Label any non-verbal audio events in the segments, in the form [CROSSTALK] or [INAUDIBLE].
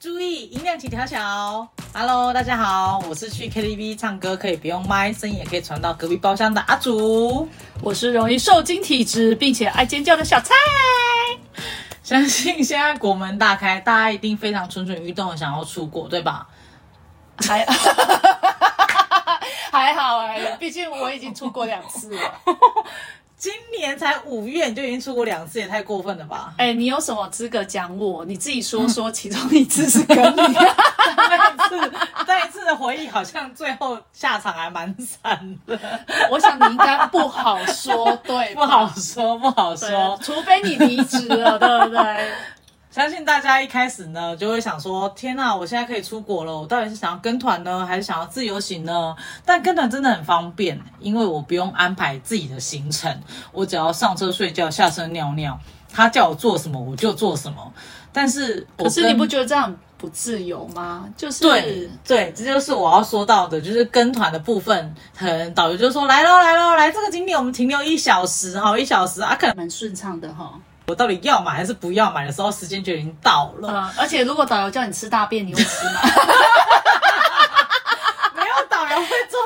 注意音量，请调小。Hello，大家好，我是去 KTV 唱歌可以不用麦，声音也可以传到隔壁包厢的阿祖。我是容易受惊体质并且爱尖叫的小蔡。相信现在国门大开，大家一定非常蠢蠢欲动的想要出国，对吧？还 [LAUGHS] 还好哎、欸，毕竟我已经出国两次了。[LAUGHS] 今年才五月你就已经出国两次，也太过分了吧？哎、欸，你有什么资格讲我？你自己说说，其中一次是跟你那一次，那一次的回忆好像最后下场还蛮惨的。我想你应该不好说，对，[LAUGHS] 不好说，不好说，除非你离职了，对不对？相信大家一开始呢，就会想说：天哪，我现在可以出国了，我到底是想要跟团呢，还是想要自由行呢？但跟团真的很方便，因为我不用安排自己的行程，我只要上车睡觉，下车尿尿，他叫我做什么我就做什么。但是，可是你不觉得这样不自由吗？就是对对，这就是我要说到的，就是跟团的部分，可能导游就说：来喽，来喽，来这个景点我们停留一小时，哈，一小时啊，可能蛮顺畅的哈。我到底要买还是不要买的时候，时间就已经到了。嗯，而且如果导游叫你吃大便，你会吃吗？[LAUGHS] [LAUGHS] 没有导游会做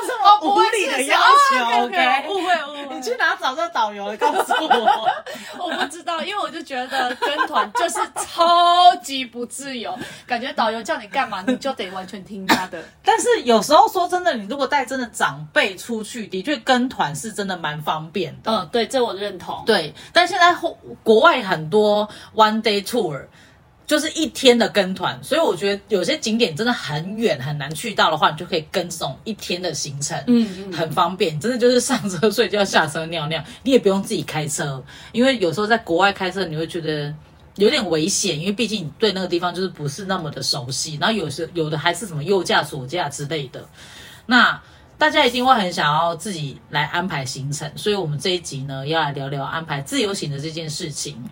无理的要求。OK，误会误会。你去哪找这个导游？告诉我。[LAUGHS] 我不知道，因为我就觉得跟团就是超级不自由，感觉导游叫你干嘛，你就得完全听他的。[LAUGHS] 但是有时候说真的，你如果带真的长辈出去，的确跟团是真的蛮方便的。嗯，对，这我认同。对，但现在国外很多 one day tour。就是一天的跟团，所以我觉得有些景点真的很远很难去到的话，你就可以跟这种一天的行程，嗯，很方便。真的就是上车睡觉，下车尿尿，你也不用自己开车，因为有时候在国外开车你会觉得有点危险，因为毕竟你对那个地方就是不是那么的熟悉，然后有时有的还是什么右驾左驾之类的，那大家一定会很想要自己来安排行程，所以我们这一集呢要来聊聊安排自由行的这件事情。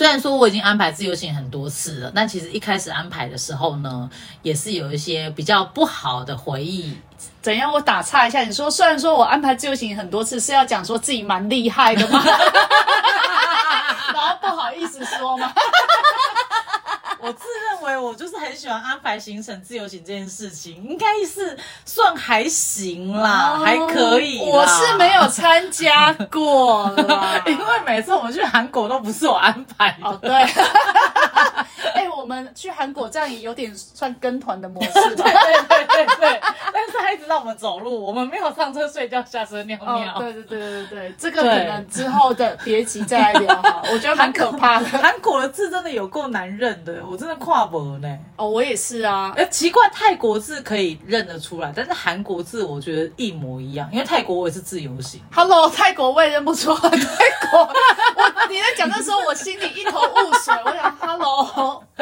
虽然说我已经安排自由行很多次了，但其实一开始安排的时候呢，也是有一些比较不好的回忆。怎样？我打岔一下，你说虽然说我安排自由行很多次，是要讲说自己蛮厉害的吗？[LAUGHS] 然后不好意思说吗？[LAUGHS] 我自认为我就是很喜欢安排行程、自由行这件事情，应该是算还行啦，哦、还可以。我是没有参加过啦，[LAUGHS] 因为每次我们去韩国都不是我安排的。哦，对。我们去韩国这样也有点算跟团的模式。[LAUGHS] 对对对对对。[LAUGHS] 但是他一直让我们走路，我们没有上车睡觉、下车尿尿。哦、对对对对对，这个可能之后的别急再来聊哈。我觉得蛮可怕的。韩国的字真的有够难认的。我真的跨博呢，哦，我也是啊。哎，奇怪，泰国字可以认得出来，但是韩国字我觉得一模一样，因为泰国我也是自由行。Hello，泰国我也认不出来。泰国，[LAUGHS] 我你在讲的时候，我心里一头雾水。[LAUGHS] 我想，Hello，[LAUGHS]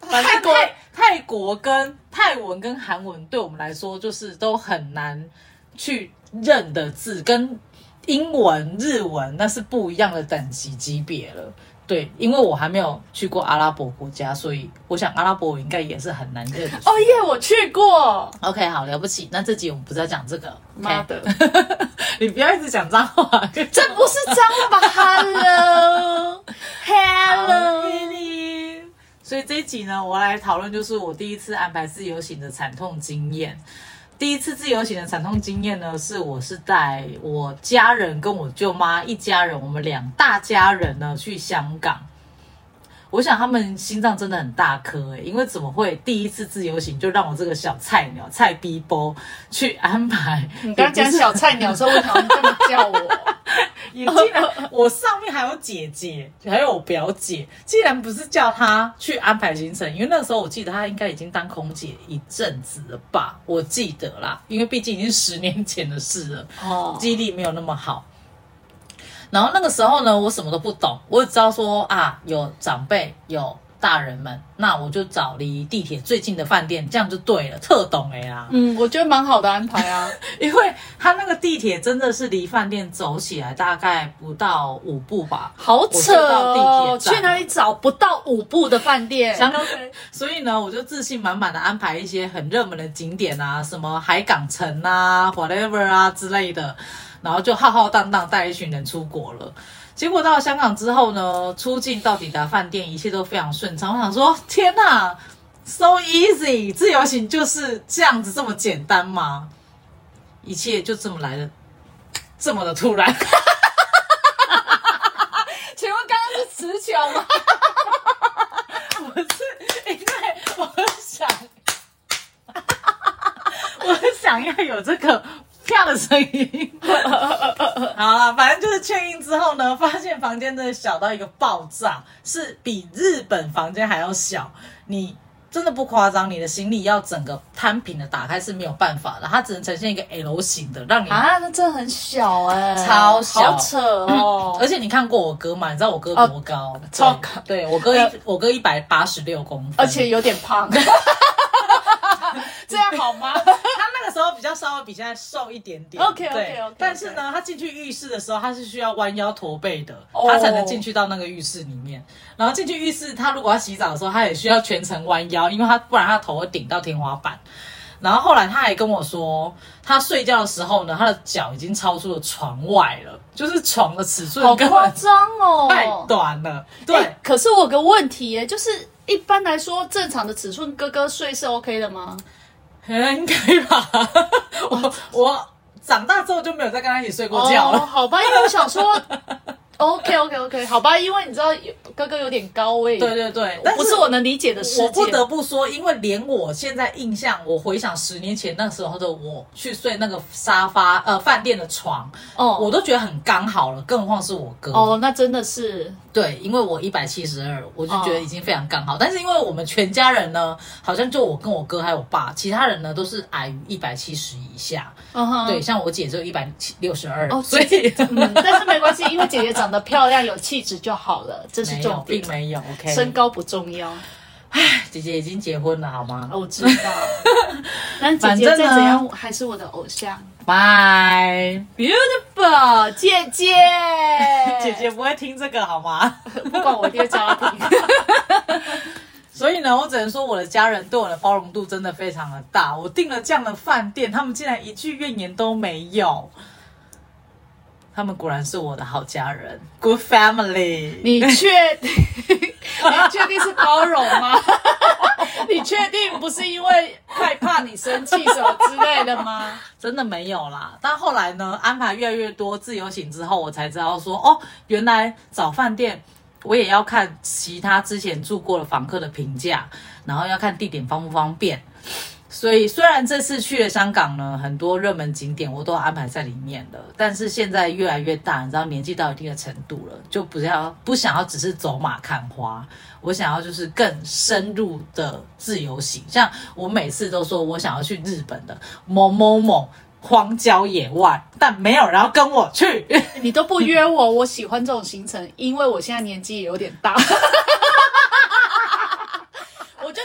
泰国泰，泰国跟泰文跟韩文对我们来说就是都很难去认的字，跟英文、日文那是不一样的等级级别了。对，因为我还没有去过阿拉伯国家，所以我想阿拉伯我应该也是很难认。哦耶，我去过。OK，好了不起。那这集我们不是要讲这个。妈的，[LAUGHS] 你不要一直讲脏话，[LAUGHS] 这不是脏话吧？Hello，Hello，[LAUGHS] 所以这一集呢，我来讨论就是我第一次安排自由行的惨痛经验。第一次自由行的惨痛经验呢，是我是带我家人跟我舅妈一家人，我们两大家人呢去香港。我想他们心脏真的很大颗诶，因为怎么会第一次自由行就让我这个小菜鸟菜逼波去安排？你刚刚讲小菜鸟的时候，为什么这么叫我？[LAUGHS] 也竟然我上面还有姐姐，还有我表姐，既然不是叫她去安排行程，因为那时候我记得她应该已经当空姐一阵子了吧？我记得啦，因为毕竟已经十年前的事了，哦，记忆力没有那么好。然后那个时候呢，我什么都不懂，我只知道说啊，有长辈，有大人们，那我就找离地铁最近的饭店，这样就对了，特懂哎呀。嗯，我觉得蛮好的安排啊，[LAUGHS] 因为他那个地铁真的是离饭店走起来大概不到五步吧，好扯哦，去哪里找不到五步的饭店？[LAUGHS] 所以呢，我就自信满满的安排一些很热门的景点啊，什么海港城啊，whatever 啊之类的。然后就浩浩荡荡带一群人出国了，结果到了香港之后呢，出境到抵达饭店，一切都非常顺畅。我想说，天哪，so easy，自由行就是这样子这么简单吗？一切就这么来的，这么的突然。[LAUGHS] 请问刚刚是词穷吗？[LAUGHS] 不是，因为我想，[LAUGHS] 我想要有这个。啪的声音，好了，反正就是 check in 之后呢，发现房间真的小到一个爆炸，是比日本房间还要小。你真的不夸张，你的行李要整个摊平的打开是没有办法的，它只能呈现一个 L 型的，让你啊，那真的很小哎、欸，超小，好扯哦、嗯。[LAUGHS] 而且你看过我哥吗？你知道我哥多高？哦、超高，对我哥一我哥一百八十六公分，而且有点胖。[LAUGHS] [LAUGHS] 这样好吗？时候比较稍微比现在瘦一点点。OK OK OK。但是呢，他进去浴室的时候，他是需要弯腰驼背的，他才能进去到那个浴室里面。然后进去浴室，他如果要洗澡的时候，他也需要全程弯腰，因为他不然他头会顶到天花板。然后后来他还跟我说，他睡觉的时候呢，他的脚已经超出了床外了，就是床的尺寸好夸张哦，太短了。对，可是我有个问题耶，就是一般来说正常的尺寸，哥哥睡是 OK 的吗？应该吧，[LAUGHS] 我我长大之后就没有再跟他一起睡过觉了。哦、好吧，因为我想说，[LAUGHS] OK OK OK，好吧，因为你知道哥哥有点高位，对对对，但不是我能理解的事。我不得不说，因为连我现在印象，我回想十年前那时候的我去睡那个沙发呃饭店的床，哦，我都觉得很刚好了，更何况是我哥。哦，那真的是。对，因为我一百七十二，我就觉得已经非常刚好。Oh. 但是因为我们全家人呢，好像就我跟我哥还有我爸，其他人呢都是矮于一百七十以下。Uh. 对，像我姐就一百六十二。哦，所以、嗯，[LAUGHS] 但是没关系，因为姐姐长得漂亮有气质就好了，[LAUGHS] 这是重点。并没有，OK，身高不重要。唉，姐姐已经结婚了，好吗？我知道，[LAUGHS] 但姐姐再怎样还是我的偶像。Bye, beautiful 姐姐，[LAUGHS] 姐姐不会听这个好吗？[LAUGHS] 不管我一定会叫她听。[LAUGHS] 所以呢，我只能说我的家人对我的包容度真的非常的大。我订了这样的饭店，他们竟然一句怨言都没有。他们果然是我的好家人，Good family。你确定？[LAUGHS] 你确定是包容吗？[LAUGHS] 你确定不是因为害怕你生气什么之类的吗？真的没有啦。但后来呢，安排越来越多自由行之后，我才知道说，哦，原来找饭店我也要看其他之前住过的房客的评价，然后要看地点方不方便。所以，虽然这次去了香港呢，很多热门景点我都安排在里面了，但是现在越来越大，你知道，年纪到一定的程度了，就不要不想要只是走马看花，我想要就是更深入的自由行。像我每次都说我想要去日本的某某某荒郊野外，但没有人要跟我去，你都不约我，我喜欢这种行程，因为我现在年纪也有点大。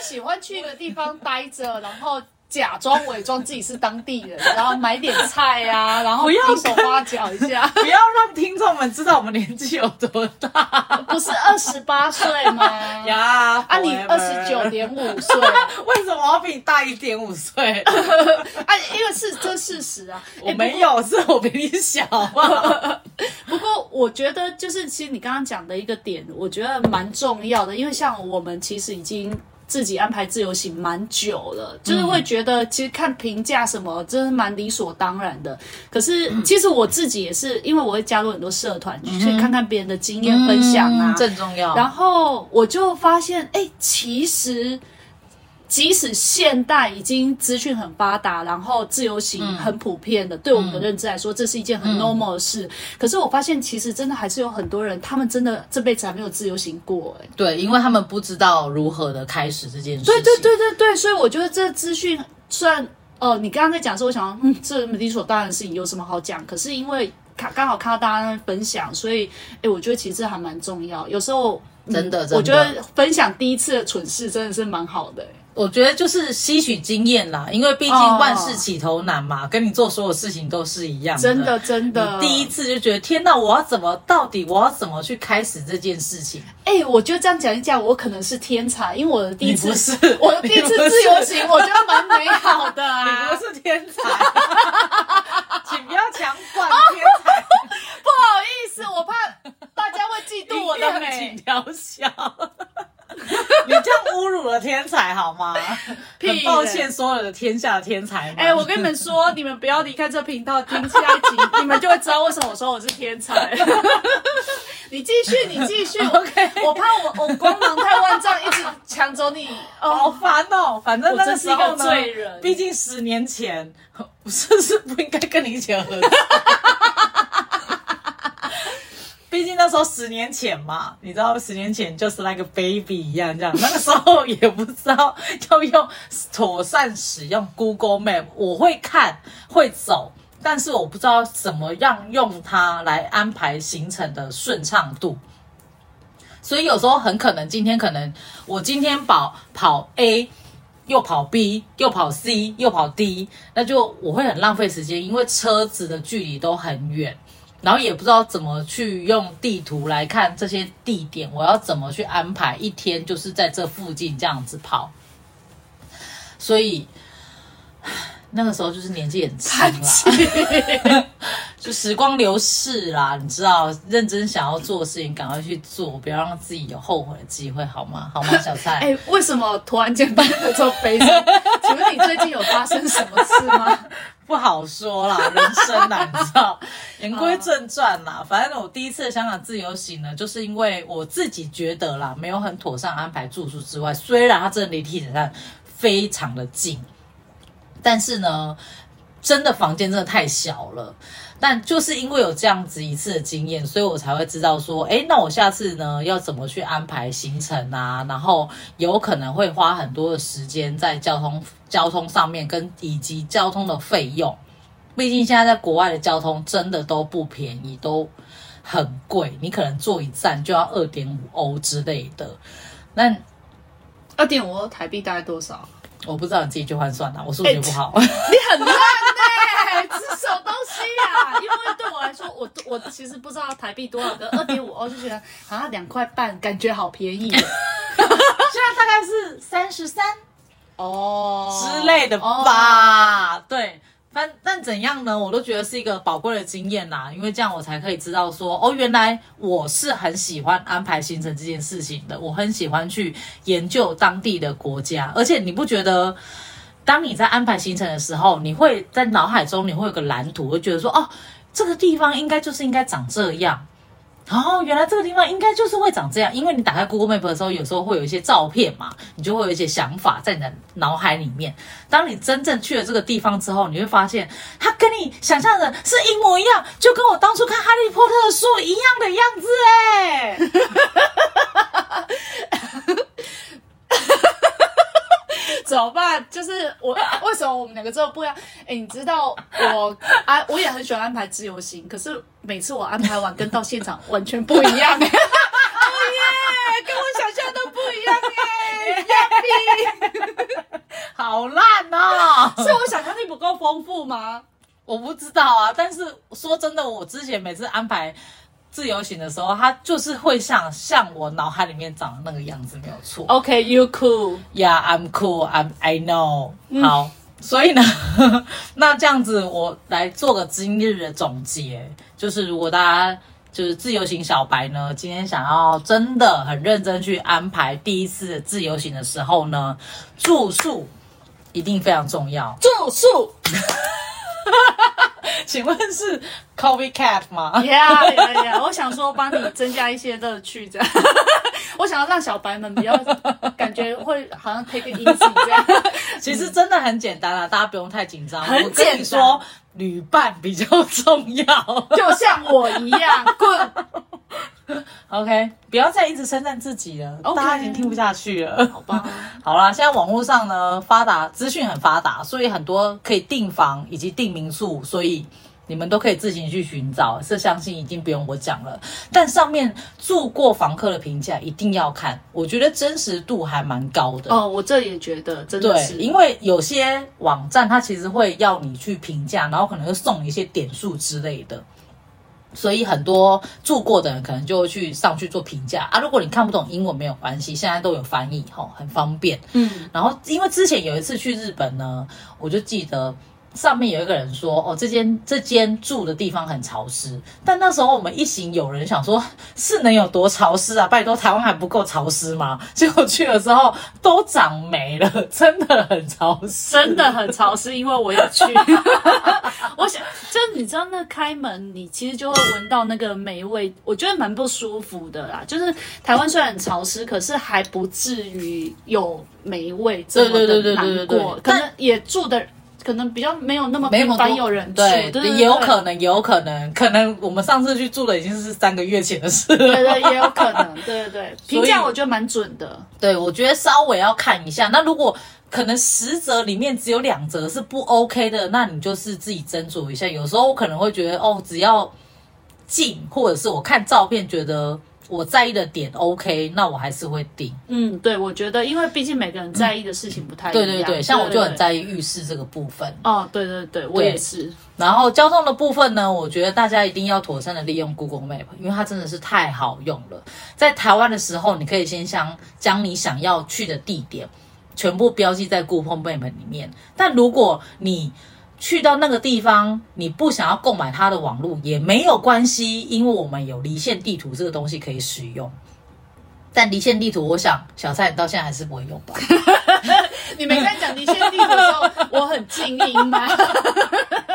喜欢去一个地方待着，然后假装伪装自己是当地人，然后买点菜呀、啊，[LAUGHS] 然后比手画脚一下，[LAUGHS] 不要让听众们知道我们年纪有多大。不是二十八岁吗？[LAUGHS] 呀、啊，你二十九点五岁，为什么我要比你大一点五岁？啊，因为是这事实啊，我没有，是我比你小啊。不过我觉得，就是其实你刚刚讲的一个点，我觉得蛮重要的，因为像我们其实已经。自己安排自由行蛮久了，就是会觉得其实看评价什么，真是蛮理所当然的。可是其实我自己也是，因为我会加入很多社团，去看看别人的经验分享啊，正重要。然后我就发现，哎，其实。即使现代已经资讯很发达，然后自由行很普遍的，嗯、对我们的认知来说，这是一件很 normal 的事。嗯、可是我发现，其实真的还是有很多人，他们真的这辈子还没有自由行过。哎，对，因为他们不知道如何的开始这件事情。对对对对对，所以我觉得这资讯虽然哦、呃，你刚刚在讲说，我想，嗯，这理所当然的事情有什么好讲？可是因为看刚好看到大家分享，所以哎，我觉得其实还蛮重要。有时候真的，真的，我觉得分享第一次的蠢事真的是蛮好的。我觉得就是吸取经验啦，因为毕竟万事起头难嘛，oh. 跟你做所有事情都是一样的。真的，真的。第一次就觉得天哪，我要怎么？到底我要怎么去开始这件事情？哎、欸，我觉得这样讲一讲，我可能是天才，因为我的第一次，是 [LAUGHS] 我的第一次自由行，我觉得蛮美好的啊。你不是天才，[LAUGHS] 请不要强灌天才。[LAUGHS] 不好意思，我怕大家会嫉妒我。的美，请调小。你这样侮辱了天才好吗？[LAUGHS] 很抱歉，所有的天下的天才。哎、欸，我跟你们说，[LAUGHS] 你们不要离开这频道，听下一集，[LAUGHS] 你们就会知道为什么我说我是天才。你继续，你继续。OK，我怕我我光芒太万丈，一直抢走你，哦，好烦哦。反正那个时候呢，毕竟十年前，我是不是不应该跟你一起合作？毕竟那时候十年前嘛，你知道，十年前就是 like baby 一样，这样。那个时候也不知道要用妥善使用 Google Map，我会看会走，但是我不知道怎么样用它来安排行程的顺畅度。所以有时候很可能今天可能我今天跑跑 A，又跑 B，又跑 C，又跑 D，那就我会很浪费时间，因为车子的距离都很远。然后也不知道怎么去用地图来看这些地点，我要怎么去安排一天，就是在这附近这样子跑。所以 [SIGHS] 那个时候就是年纪很轻了，[LAUGHS] 就时光流逝啦，你知道，认真想要做的事情，赶快去做，不要让自己有后悔的机会，好吗？[LAUGHS] 好吗，小蔡？哎、欸，为什么突然间变得这么悲伤？请问你最近有发生什么事吗？[LAUGHS] 不好说啦，人生啦，你知道。言归正传啦，[LAUGHS] 反正我第一次香港自由行呢，就是因为我自己觉得啦，没有很妥善安排住宿之外，虽然它真的离地铁站非常的近，但是呢，真的房间真的太小了。但就是因为有这样子一次的经验，所以我才会知道说，诶，那我下次呢要怎么去安排行程啊？然后有可能会花很多的时间在交通交通上面，跟以及交通的费用。毕竟现在在国外的交通真的都不便宜，都很贵。你可能坐一站就要二点五欧之类的。那二点五欧台币大概多少？我不知道，你自己去换算了。我数学不好。你 [LAUGHS] 很烂哎，这是什么东西呀？因为对我来说，我 [LAUGHS] 我其实不知道台币多少个二点五欧，就觉得啊两块半，感觉好便宜。[LAUGHS] 现在大概是三十三哦之类的吧？哦、对。但但怎样呢？我都觉得是一个宝贵的经验啦，因为这样我才可以知道说，哦，原来我是很喜欢安排行程这件事情的。我很喜欢去研究当地的国家，而且你不觉得，当你在安排行程的时候，你会在脑海中你会有个蓝图，会觉得说，哦，这个地方应该就是应该长这样。哦，原来这个地方应该就是会长这样，因为你打开 Google Map 的时候，有时候会有一些照片嘛，你就会有一些想法在你的脑海里面。当你真正去了这个地方之后，你会发现它跟你想象的是一模一样，就跟我当初看《哈利波特》的书一样的样子哎。怎么办？就是我为什么我们两个这么不一样？哎，你知道我啊我也很喜欢安排自由行，可是每次我安排完跟到现场完全不一样。[LAUGHS] 哦耶，跟我想象都不一样耶！好烂哦！是我想象力不够丰富吗？我不知道啊。但是说真的，我之前每次安排。自由行的时候，它就是会像像我脑海里面长的那个样子，没有错。OK，you cool，Yeah，I'm cool，I'm I know。好，所以呢，[LAUGHS] 那这样子我来做个今日的总结，就是如果大家就是自由行小白呢，今天想要真的很认真去安排第一次自由行的时候呢，住宿一定非常重要。住宿。[LAUGHS] 请问是 Coffee Cat 吗？Yeah, yeah, yeah. 我想说帮你增加一些乐趣，这样。[LAUGHS] 我想要让小白们比较感觉会好像 take it easy 这样。[LAUGHS] 其实真的很简单啊，大家不用太紧张。很简单。我跟你说，旅伴比较 [LAUGHS] 重要，就像我一样。滚。OK，不要再一直称赞自己了，Okay. 大家已经听不下去了。好吧。[LAUGHS] 好啦，现在网络上呢发达，资讯很发达，所以很多可以订房以及订民宿，所以你们都可以自行去寻找。这相信已经不用我讲了。但上面住过房客的评价一定要看，我觉得真实度还蛮高的。哦，我这也觉得真的是，对，因为有些网站它其实会要你去评价，然后可能会送你一些点数之类的。所以很多住过的人可能就会去上去做评价啊。如果你看不懂英文没有关系，现在都有翻译，吼，很方便。嗯，然后因为之前有一次去日本呢，我就记得上面有一个人说，哦，这间这间住的地方很潮湿。但那时候我们一行有人想说，是能有多潮湿啊？拜托，台湾还不够潮湿吗？[LAUGHS] 结果去了之后都长霉了，[LAUGHS] 真的很潮湿，真的很潮湿。因为我有去，[LAUGHS] 我想，就你知道那开门，你其实就会闻到那个霉味，我觉得蛮不舒服的啦。就是台湾虽然很潮湿，可是还不至于有霉味这么的难过。可能也住的。可能比较没有那么频繁有人住，对，对，对，也有可能，也有可能，可能我们上次去住的已经是三个月前的事。了，对对，也有可能，对 [LAUGHS] 对对，评价我觉得蛮准的，对，我觉得稍微要看一下，那如果可能十则里面只有两则是不 OK 的，那你就是自己斟酌一下，有时候我可能会觉得哦，只要近，或者是我看照片觉得。我在意的点 OK，那我还是会订。嗯，对，我觉得，因为毕竟每个人在意的事情不太一样。嗯、对对对，像我就很在意浴室这个部分。哦，对对对，我也是。然后交通的部分呢，我觉得大家一定要妥善的利用 Google Map，因为它真的是太好用了。在台湾的时候，你可以先将将你想要去的地点全部标记在 Google Map 里面。但如果你去到那个地方，你不想要购买它的网络也没有关系，因为我们有离线地图这个东西可以使用。但离线地图，我想小蔡你到现在还是不会用吧？[LAUGHS] 你没在讲离线地图的时候，我很静音吗？[LAUGHS]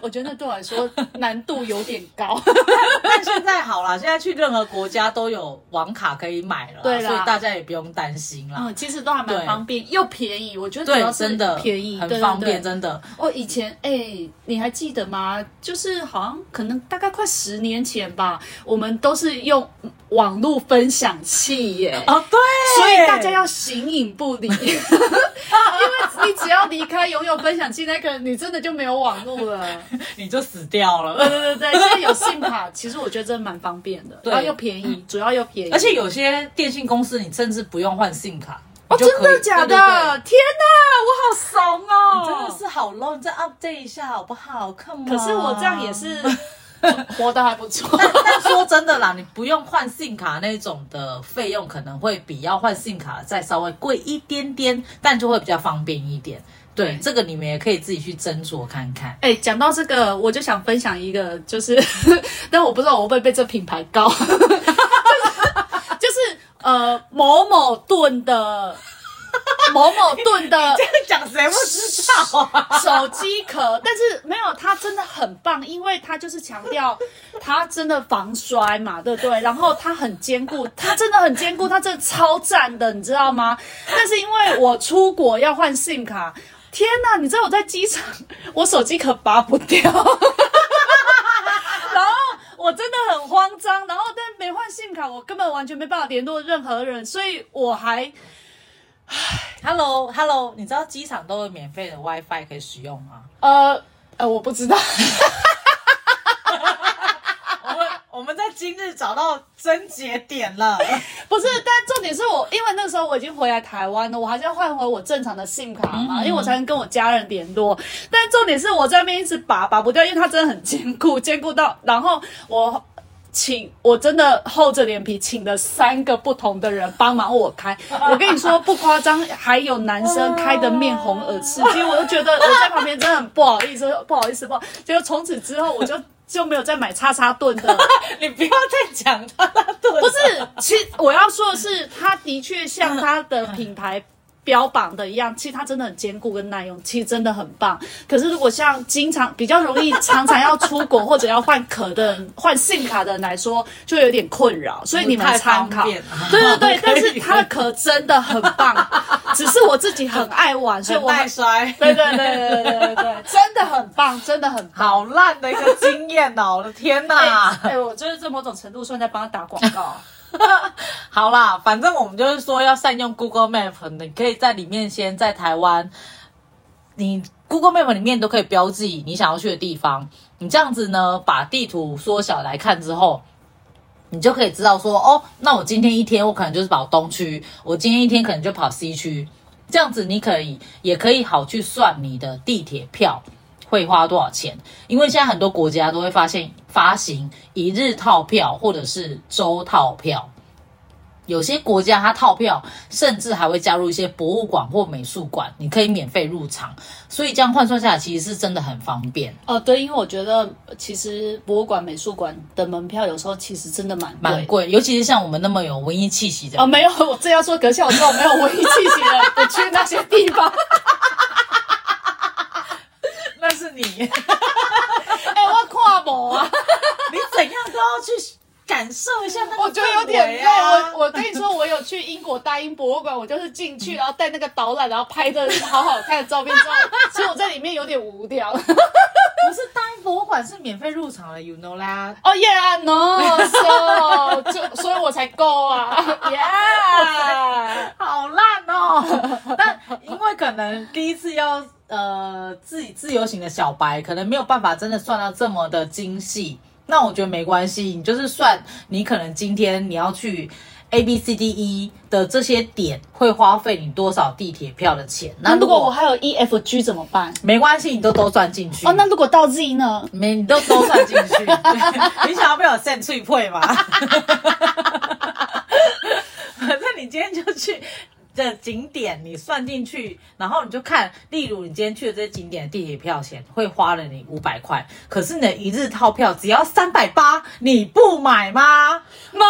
我觉得那对我来说难度有点高，[LAUGHS] 但现在好了，现在去任何国家都有网卡可以买了，对，所以大家也不用担心了。嗯，其实都还蛮方便又便宜，我觉得主要是真的便宜，很方便，真的。我以前哎、欸，你还记得吗？就是好像可能大概快十年前吧，我们都是用网络分享器耶。哦，对，所以大家要形影不离，[LAUGHS] 因为你只要离开拥有分享器那个，你真的就没有网络了。你就死掉了。对对对对，现在有 SIM 卡，其实我觉得真的蛮方便的，对，然后又便宜，主要又便宜。而且有些电信公司，你甚至不用换 SIM 卡。哦，真的假的？对对对，天哪，我好怂哦！你真的是好 low，你再 update 一下好不好？看嘛。可是我这样也是 [LAUGHS] 活得还不错。但但说真的啦，你不用换 SIM 卡那种的费用，可能会比要换 SIM 卡再稍微贵一点点，但就会比较方便一点。对，这个你们也可以自己去斟酌看看。哎，讲到这个，我就想分享一个，就是，[LAUGHS] 但我不知道我会不会被这品牌告，[LAUGHS] 就是，就是呃某某盾的某某盾的，[LAUGHS] 这样讲谁不知道啊？手机壳，但是没有，它真的很棒，因为它就是强调它真的防摔嘛，对不对？然后它很坚固，它真的很坚固，它真的超赞的，你知道吗？但是因为我出国要换 SIM 卡。天呐，你知道我在机场，我手机壳拔不掉，然后我真的很慌张，然后但没换 SIM 卡，我根本完全没办法联络任何人，所以我还，唉，Hello Hello，你知道机场都有免费的 WiFi 可以使用吗？呃呃，我不知道。我们在今日找到症结点了，[LAUGHS] 不是，但重点是我，因为那时候我已经回来台湾了，我还是要换回我正常的 SIM 卡嘛，因为我才能跟我家人联络。但重点是我在那边一直拔拔不掉，因为它真的很坚固，坚固到，然后我请，我真的厚着脸皮请了三个不同的人帮忙我开。我跟你说不夸张，还有男生开的面红耳赤，其实我就觉得我在旁边真的很不好意思，不好意思，不好。结果从此之后我就。就没有再买叉叉盾的，[LAUGHS] 你不要再讲叉叉盾。不是，其实我要说的是，它的确像它的品牌。标榜的一样，其实它真的很坚固跟耐用，其实真的很棒。可是如果像经常比较容易常常要出国或者要换壳的换 SIM 卡的人来说，就有点困扰。所以你们参考，对对 [LAUGHS] 对。但是它的壳真的很棒，[LAUGHS] 只是我自己很爱玩，所以我耐摔。对对对对对对对，真的很棒，[LAUGHS] 真的很棒。好烂的一个经验哦！我的天哪！哎，我就是这某种程度算在帮他打广告。[LAUGHS] 好啦，反正我们就是说要善用 Google Map，你可以在里面先在台湾，你 Google Map 里面都可以标记你想要去的地方。你这样子呢，把地图缩小来看之后，你就可以知道说，哦，那我今天一天我可能就是跑东区，我今天一天可能就跑西区，这样子你可以也可以好去算你的地铁票。会花多少钱？因为现在很多国家都会发现发行一日套票或者是周套票，有些国家它套票甚至还会加入一些博物馆或美术馆，你可以免费入场。所以这样换算下来，其实是真的很方便。哦，对，因为我觉得其实博物馆、美术馆的门票有时候其实真的蛮蛮贵，尤其是像我们那么有文艺气息的。哦，没有，我这要说，可是我说我没有文艺气息的，不去那些地方。你。[LAUGHS] 哎，我跨博啊，[LAUGHS] 你怎样都要去。感受一下那个、啊，我觉得有点累。我我跟你说，我有去英国大英博物馆，我就是进去，然后带那个导览，然后拍的好好看的照片之后，其实我在里面有点无聊。[LAUGHS] 不是大英博物馆是免费入场的，you know 啦。哦、oh,，yeah，no，so 就所以我才够啊，yeah，好烂哦。但因为可能第一次要呃自己自由行的小白，可能没有办法真的算到这么的精细。那我觉得没关系，你就是算你可能今天你要去 A B C D E 的这些点会花费你多少地铁票的钱。那如果我还有 E F G 怎么办？没关系，你都都算进去。哦，那如果到 Z 呢？[LAUGHS] 没，你都都算进去。[LAUGHS] 你想要被我 send 脆配吗？[LAUGHS] 反正你今天就去。的景点你算进去，然后你就看，例如你今天去的这些景点的地铁票钱会花了你五百块，可是你的一日套票只要三百八，你不买吗？买，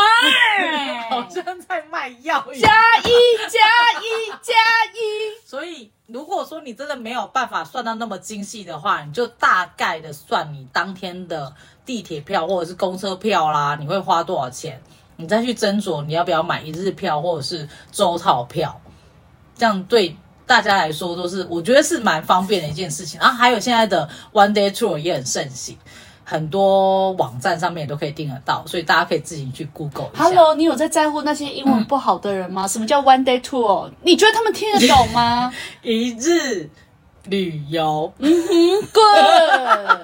[LAUGHS] 好像在卖药一样。加一加一加一。所以如果说你真的没有办法算到那么精细的话，你就大概的算你当天的地铁票或者是公车票啦，你会花多少钱？你再去斟酌你要不要买一日票或者是周套票，这样对大家来说都是我觉得是蛮方便的一件事情。然后还有现在的 One Day Tour 也很盛行，很多网站上面也都可以订得到，所以大家可以自己去 Google 一下。Hello，你有在在乎那些英文不好的人吗？嗯、什么叫 One Day Tour？你觉得他们听得懂吗？[LAUGHS] 一日旅游，嗯哼，Good。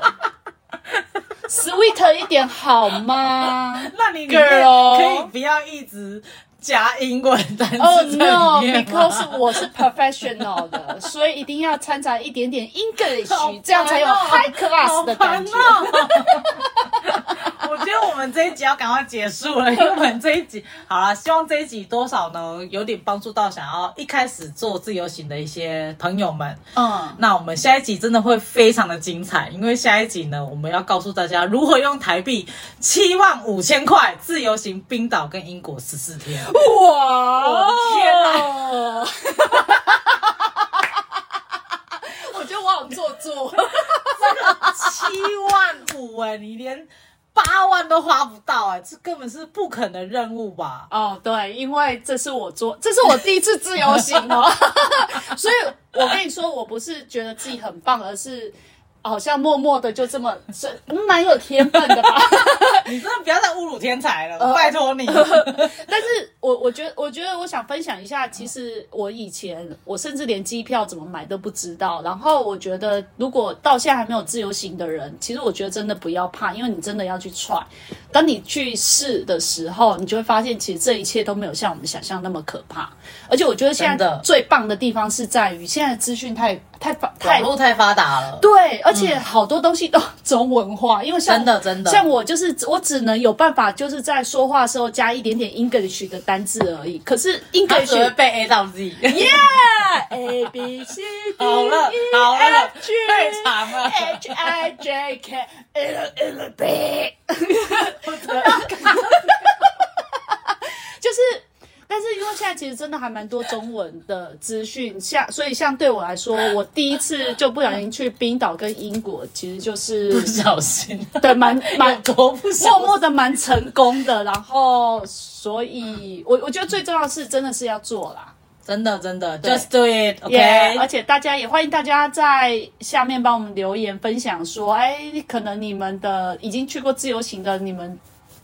[LAUGHS] Sweet 一点好吗？[LAUGHS] 那你 girl 可以不要一直加英文单词？Oh no，because 我是 professional 的，所以一定要掺杂一点点 English，这样才有 high class 的感觉。[LAUGHS] 我觉得我们这一集要赶快结束了，因为我们这一集好了，希望这一集多少呢有点帮助到想要一开始做自由行的一些朋友们。嗯，那我们下一集真的会非常的精彩，因为下一集呢，我们要告诉大家如何用台币七万五千块自由行冰岛跟英国十四天。哇！天哪！我觉得我好做作，这个七万五哎，你连。八万都花不到哎、欸，这根本是不可能任务吧？哦，对，因为这是我做，这是我第一次自由行哦，[LAUGHS] 所以我跟你说，我不是觉得自己很棒，而是。好像默默的就这么是蛮有天分的吧？[LAUGHS] 你真的不要再侮辱天才了，[LAUGHS] 呃、拜托你。[LAUGHS] 但是我我觉得，我觉得我想分享一下，其实我以前我甚至连机票怎么买都不知道。然后我觉得，如果到现在还没有自由行的人，其实我觉得真的不要怕，因为你真的要去 try。当你去试的时候，你就会发现，其实这一切都没有像我们想象那么可怕。而且我觉得现在最棒的地方是在于，现在资讯太。太发，网络太发达了。对，而且好多东西都 [LAUGHS] 中文化，嗯、因为像真的真的，像我就是我只能有办法就是在说话的时候加一点点 English 的单字而已。可是 English 只会背 A 到 Z，Yeah，A B C D E F G，[LAUGHS] 太长了，H I J K L M B，[LAUGHS] 就是。但是因为现在其实真的还蛮多中文的资讯，像所以像对我来说，我第一次就不小心去冰岛跟英国，其实就是不小心，对，[LAUGHS] 蛮蛮多默默的蛮成功的。然后，所以我我觉得最重要的是真的是要做啦，真的真的，just do it，OK。而且大家也欢迎大家在下面帮我们留言分享说，哎，可能你们的已经去过自由行的你们。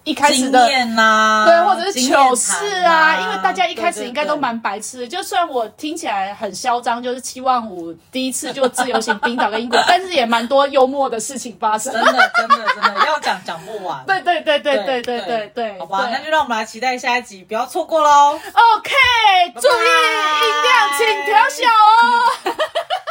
一开始的经验呐，对，或者是糗事啊，因为大家一开始应该都蛮白痴的。就算我听起来很嚣张，就是七万五第一次就自由行冰岛跟英国，[LAUGHS] 但是也蛮多幽默的事情发生。真的，真的，真的要讲讲不完。对对对对对对对对，好吧，那就让我们来期待下一集，不要错过喽。OK，注意音量，请调小哦。[LAUGHS] [LAUGHS]